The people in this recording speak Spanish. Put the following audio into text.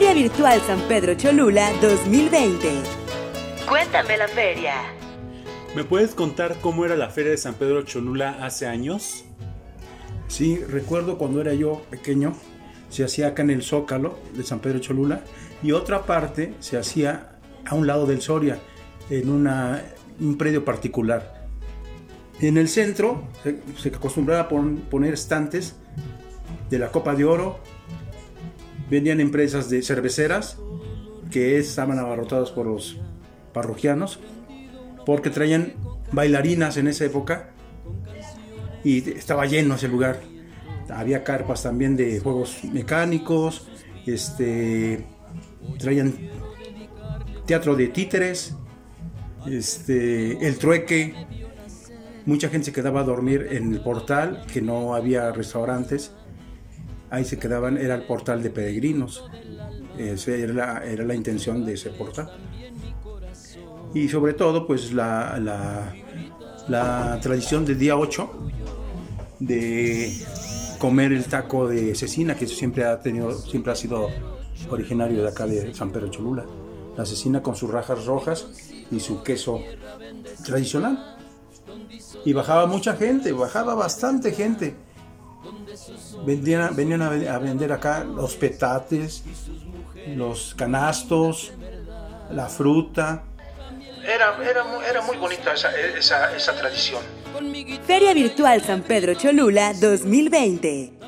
Feria Virtual San Pedro Cholula 2020. Cuéntame la feria. ¿Me puedes contar cómo era la Feria de San Pedro Cholula hace años? Sí, recuerdo cuando era yo pequeño, se hacía acá en el Zócalo de San Pedro Cholula y otra parte se hacía a un lado del Soria, en una, un predio particular. En el centro se, se acostumbraba a poner estantes de la Copa de Oro, vendían empresas de cerveceras que estaban abarrotadas por los parroquianos porque traían bailarinas en esa época y estaba lleno ese lugar. Había carpas también de juegos mecánicos, este, traían teatro de títeres, este, el trueque. Mucha gente se quedaba a dormir en el portal, que no había restaurantes. Ahí se quedaban, era el portal de peregrinos. Esa era la, intención de ese portal. Y sobre todo, pues la tradición del día 8 de comer el taco de cecina, que siempre ha tenido, siempre ha sido originario de acá de San Pedro Cholula. La cecina con sus rajas rojas y su queso tradicional. Y bajaba mucha gente, bajaba bastante gente. Vendían, venían a, vender acá los petates, los canastos, la fruta. Era, era, era muy bonita esa, esa, esa tradición. Feria Virtual San Pedro Cholula 2020.